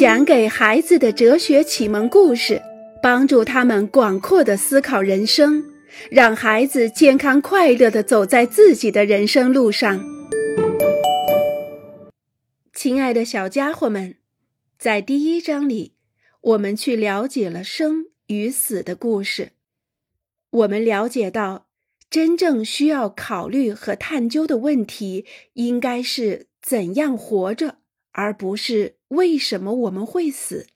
讲给孩子的哲学启蒙故事，帮助他们广阔的思考人生，让孩子健康快乐的走在自己的人生路上。亲爱的小家伙们，在第一章里，我们去了解了生与死的故事。我们了解到，真正需要考虑和探究的问题，应该是怎样活着。而不是为什么我们会死。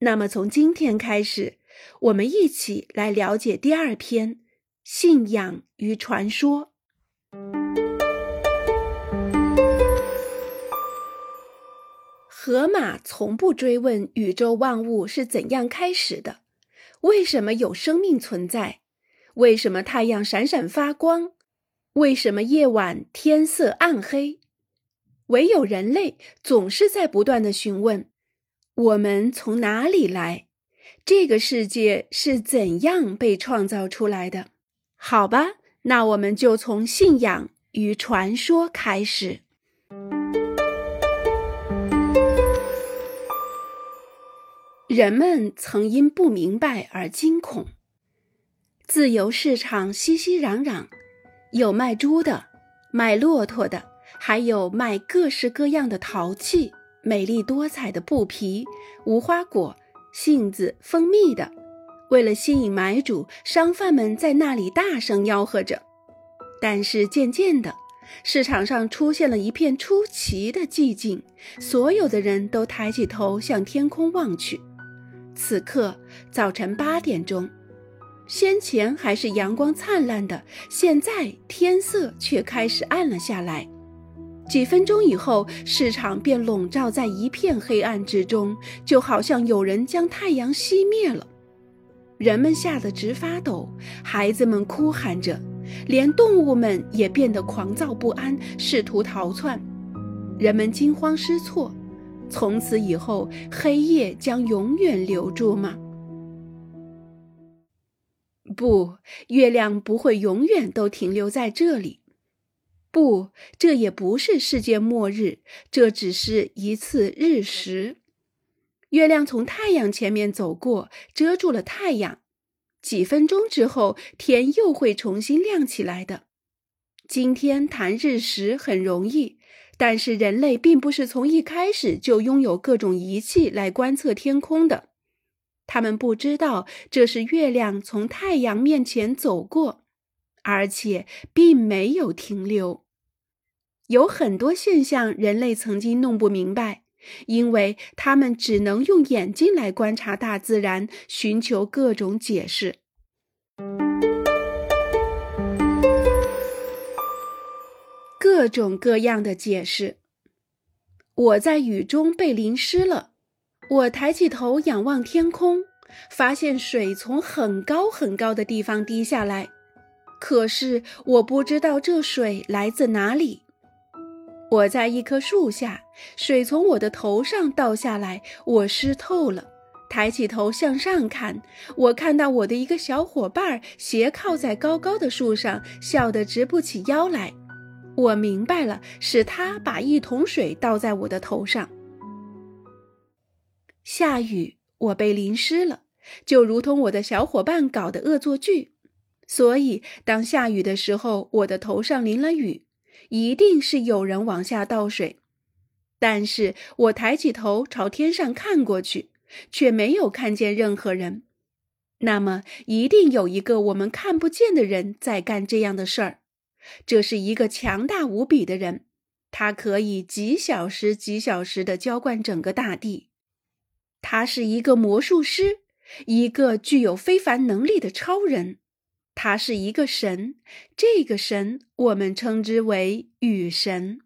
那么，从今天开始，我们一起来了解第二篇：信仰与传说。河马从不追问宇宙万物是怎样开始的，为什么有生命存在，为什么太阳闪闪发光，为什么夜晚天色暗黑。唯有人类总是在不断的询问：我们从哪里来？这个世界是怎样被创造出来的？好吧，那我们就从信仰与传说开始。人们曾因不明白而惊恐。自由市场熙熙攘攘，有卖猪的，卖骆驼的。还有卖各式各样的陶器、美丽多彩的布皮、无花果、杏子、蜂蜜的。为了吸引买主，商贩们在那里大声吆喝着。但是渐渐的，市场上出现了一片出奇的寂静，所有的人都抬起头向天空望去。此刻，早晨八点钟，先前还是阳光灿烂的，现在天色却开始暗了下来。几分钟以后，市场便笼罩在一片黑暗之中，就好像有人将太阳熄灭了。人们吓得直发抖，孩子们哭喊着，连动物们也变得狂躁不安，试图逃窜。人们惊慌失措。从此以后，黑夜将永远留住吗？不，月亮不会永远都停留在这里。不，这也不是世界末日，这只是一次日食。月亮从太阳前面走过，遮住了太阳。几分钟之后，天又会重新亮起来的。今天谈日食很容易，但是人类并不是从一开始就拥有各种仪器来观测天空的。他们不知道这是月亮从太阳面前走过，而且并没有停留。有很多现象，人类曾经弄不明白，因为他们只能用眼睛来观察大自然，寻求各种解释，各种各样的解释。我在雨中被淋湿了，我抬起头仰望天空，发现水从很高很高的地方滴下来，可是我不知道这水来自哪里。我在一棵树下，水从我的头上倒下来，我湿透了。抬起头向上看，我看到我的一个小伙伴斜靠在高高的树上，笑得直不起腰来。我明白了，是他把一桶水倒在我的头上。下雨，我被淋湿了，就如同我的小伙伴搞的恶作剧。所以，当下雨的时候，我的头上淋了雨。一定是有人往下倒水，但是我抬起头朝天上看过去，却没有看见任何人。那么，一定有一个我们看不见的人在干这样的事儿。这是一个强大无比的人，他可以几小时几小时的浇灌整个大地。他是一个魔术师，一个具有非凡能力的超人。他是一个神，这个神我们称之为雨神。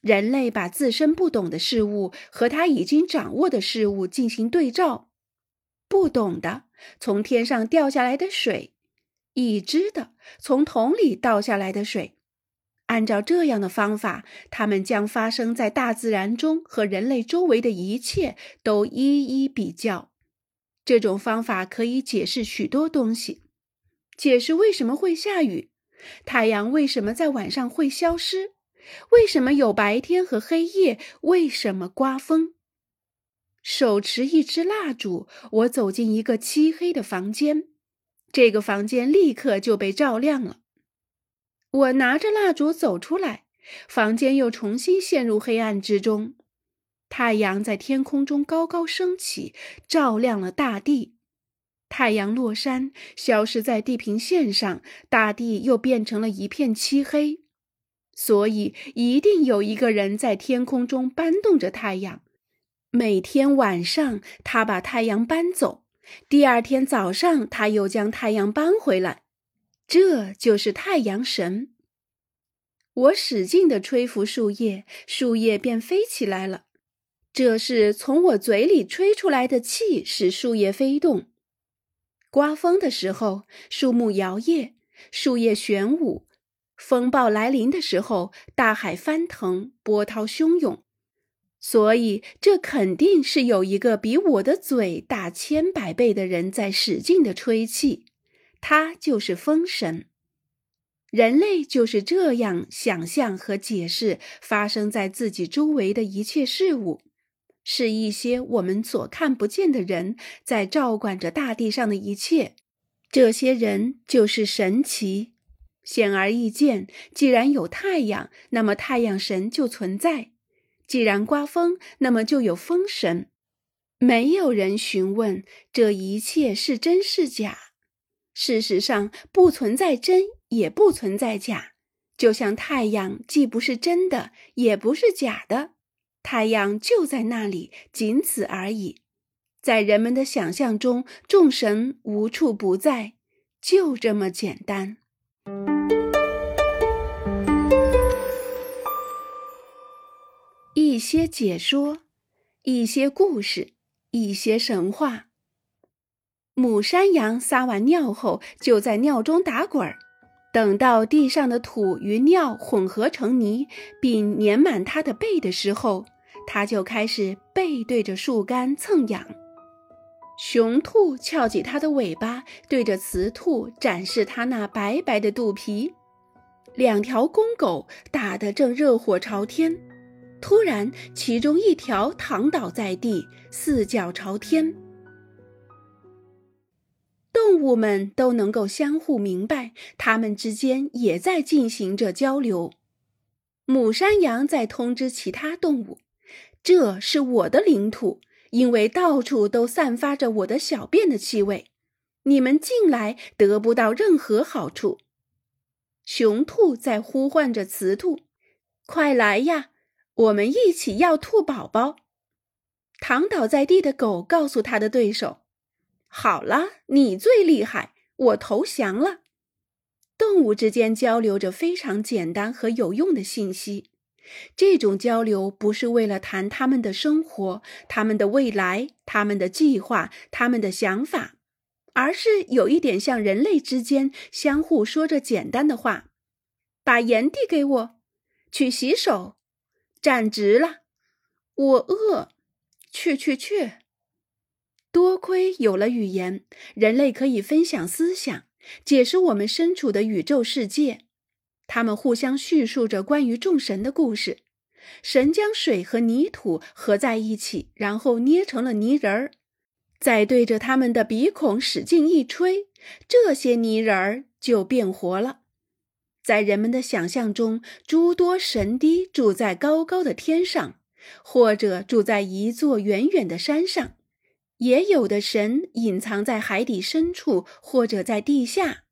人类把自身不懂的事物和他已经掌握的事物进行对照：不懂的从天上掉下来的水，已知的从桶里倒下来的水。按照这样的方法，他们将发生在大自然中和人类周围的一切都一一比较。这种方法可以解释许多东西。解释为什么会下雨，太阳为什么在晚上会消失，为什么有白天和黑夜，为什么刮风，手持一支蜡烛，我走进一个漆黑的房间。这个房间立刻就被照亮了。我拿着蜡烛走出来，房间又重新陷入黑暗之中。太阳在天空中高高升起，照亮了大地。太阳落山，消失在地平线上，大地又变成了一片漆黑。所以，一定有一个人在天空中搬动着太阳。每天晚上，他把太阳搬走；第二天早上，他又将太阳搬回来。这就是太阳神。我使劲地吹拂树叶，树叶便飞起来了。这是从我嘴里吹出来的气，使树叶飞动。刮风的时候，树木摇曳，树叶旋舞；风暴来临的时候，大海翻腾，波涛汹涌。所以，这肯定是有一个比我的嘴大千百倍的人在使劲的吹气，他就是风神。人类就是这样想象和解释发生在自己周围的一切事物，是一些我们所看不见的人在照管着大地上的一切。这些人就是神奇。显而易见，既然有太阳，那么太阳神就存在。既然刮风，那么就有风神。没有人询问这一切是真是假。事实上，不存在真，也不存在假。就像太阳，既不是真的，也不是假的。太阳就在那里，仅此而已。在人们的想象中，众神无处不在，就这么简单。一些解说，一些故事，一些神话。母山羊撒完尿后，就在尿中打滚儿，等到地上的土与尿混合成泥，并粘满它的背的时候，它就开始背对着树干蹭痒。雄兔翘起它的尾巴，对着雌兔展示它那白白的肚皮。两条公狗打得正热火朝天。突然，其中一条躺倒在地，四脚朝天。动物们都能够相互明白，它们之间也在进行着交流。母山羊在通知其他动物：“这是我的领土，因为到处都散发着我的小便的气味，你们进来得不到任何好处。”雄兔在呼唤着雌兔：“快来呀！”我们一起要兔宝宝。躺倒在地的狗告诉他的对手：“好了，你最厉害，我投降了。”动物之间交流着非常简单和有用的信息。这种交流不是为了谈他们的生活、他们的未来、他们的计划、他们的想法，而是有一点像人类之间相互说着简单的话：“把盐递给我，去洗手。”站直了，我饿，去去去。多亏有了语言，人类可以分享思想，解释我们身处的宇宙世界。他们互相叙述着关于众神的故事。神将水和泥土合在一起，然后捏成了泥人儿，再对着他们的鼻孔使劲一吹，这些泥人儿就变活了。在人们的想象中，诸多神邸住在高高的天上，或者住在一座远远的山上；也有的神隐藏在海底深处，或者在地下。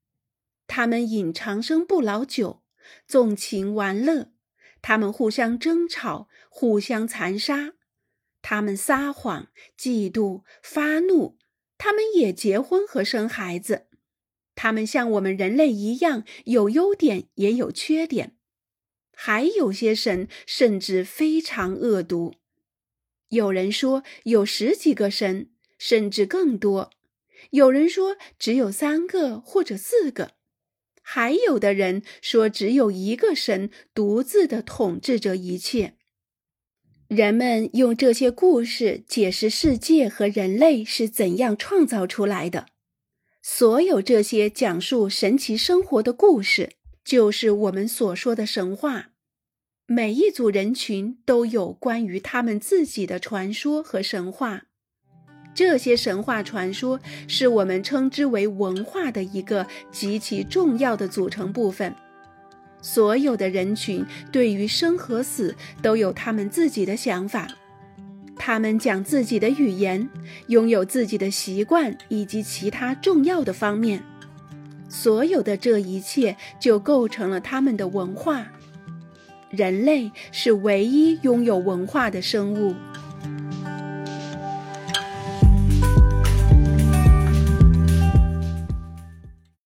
他们饮长生不老酒，纵情玩乐；他们互相争吵，互相残杀；他们撒谎、嫉妒、发怒；他们也结婚和生孩子。他们像我们人类一样，有优点也有缺点，还有些神甚至非常恶毒。有人说有十几个神，甚至更多；有人说只有三个或者四个，还有的人说只有一个神独自的统治着一切。人们用这些故事解释世界和人类是怎样创造出来的。所有这些讲述神奇生活的故事，就是我们所说的神话。每一组人群都有关于他们自己的传说和神话。这些神话传说是我们称之为文化的一个极其重要的组成部分。所有的人群对于生和死都有他们自己的想法，他们讲自己的语言，拥有自己的习惯以及其他重要的方面。所有的这一切就构成了他们的文化。人类是唯一拥有文化的生物。